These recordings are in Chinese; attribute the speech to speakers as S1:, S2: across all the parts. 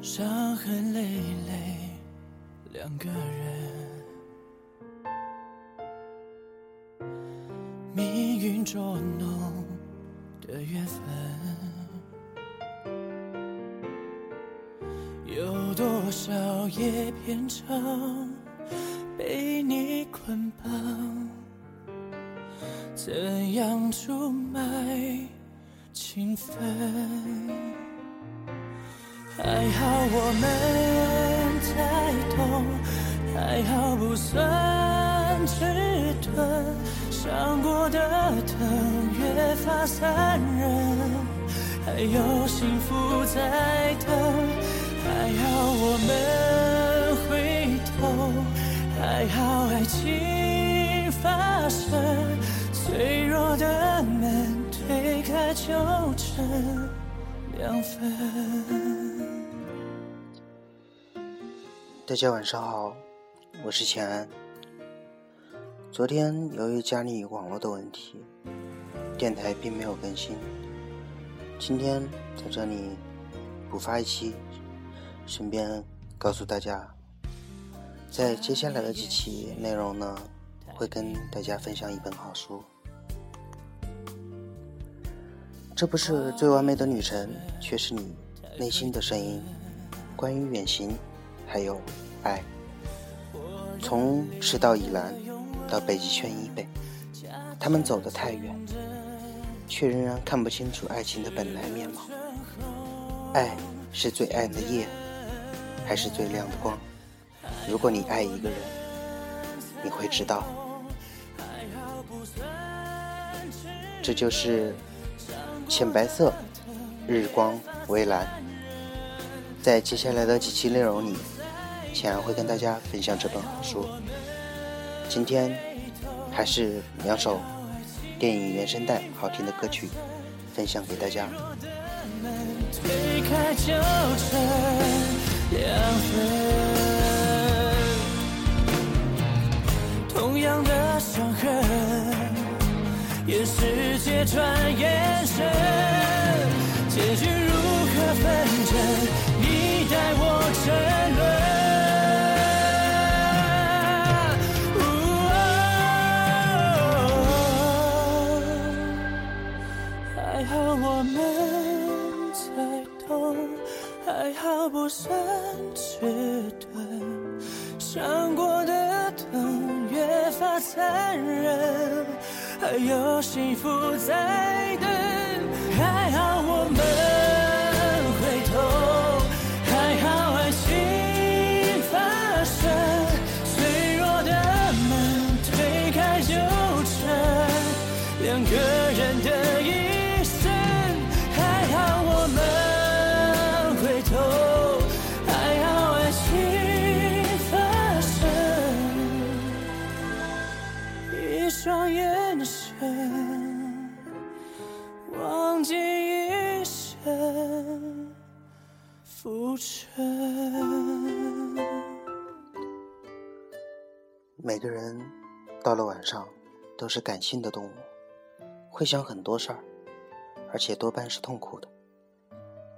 S1: 伤痕累累，两个人，命运捉弄的缘分，有多少夜变成被你捆绑？怎样出卖情分？还好我们才懂，还好不算迟钝。伤过的疼越发残忍，还有幸福在等。还好我们回头，还好爱情发生。脆弱的门推开就成两分。
S2: 大家晚上好，我是钱安。昨天由于家里网络的问题，电台并没有更新。今天在这里补发一期，顺便告诉大家，在接下来的几期内容呢，会跟大家分享一本好书。这不是最完美的旅程，却是你内心的声音。关于远行。还有爱，从赤道以南到北极圈以北，他们走得太远，却仍然看不清楚爱情的本来面貌。爱是最暗的夜，还是最亮的光？如果你爱一个人，你会知道，这就是浅白色，日光微蓝。在接下来的几期内容里。浅安会跟大家分享这本好书。今天还是两首电影原声带好听的歌曲分享给大家。
S1: 同转眼神，结局如何分真？你待我沉沦。还好我们才懂，还好不算迟钝，伤过的疼越发残忍，还有幸福在等。
S2: 每个人到了晚上都是感性的动物，会想很多事儿，而且多半是痛苦的。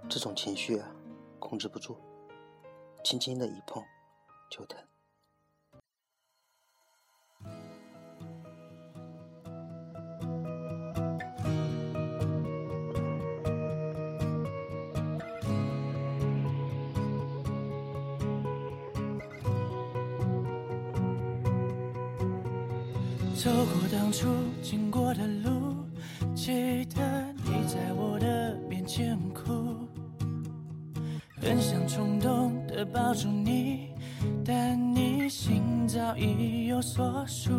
S2: 这种情绪啊，控制不住，轻轻的一碰就疼。
S1: 走过当初经过的路，记得你在我的面前哭，很想冲动的抱住你，但你心早已有所属。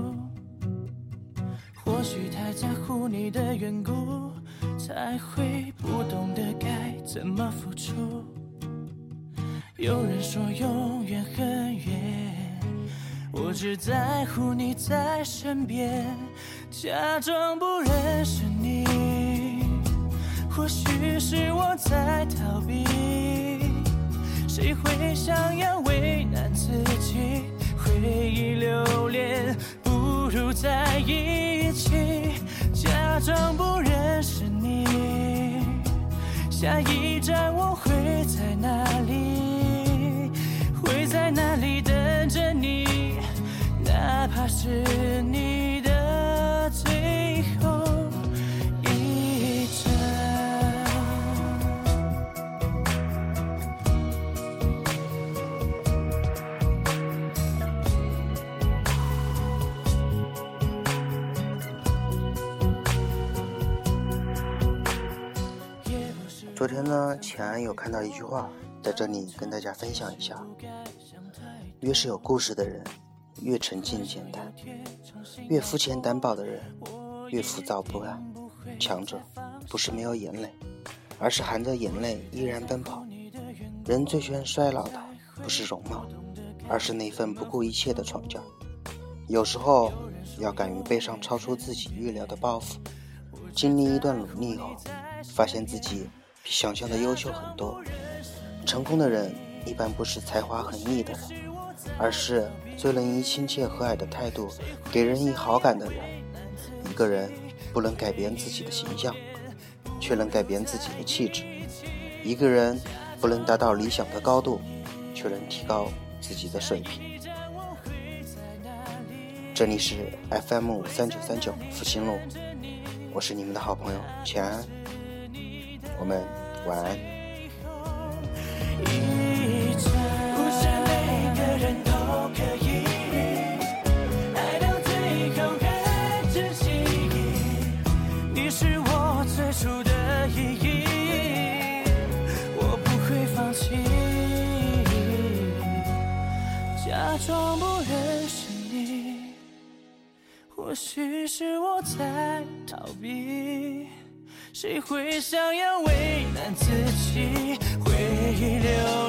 S1: 或许太在乎你的缘故，才会不懂得该怎么付出。有人说永远很远。我只在乎你在身边，假装不认识你。或许是我在逃避，谁会想要为难自己？回忆留恋，不如在一起。假装不认识你。下一站我会在哪里？怕是你的最后一站。
S2: 昨天呢，前有看到一句话，在这里跟大家分享一下：越是有故事的人，越沉静简单；越肤浅单薄的人，越浮躁不安。强者不是没有眼泪，而是含着眼泪依然奔跑。人最需要衰老的，不是容貌，而是那份不顾一切的闯劲。有时候要敢于背上超出自己预料的包袱，经历一段努力后，发现自己。比想象的优秀很多。成功的人一般不是才华横溢的人，而是最能以亲切和蔼的态度给人以好感的人。一个人不能改变自己的形象，却能改变自己的气质；一个人不能达到理想的高度，却能提高自己的水平。这里是 FM 三九三九复兴路，我是你们的好朋友钱安。我们晚安。
S1: 于是我在逃避。谁会想要为难自己？回忆留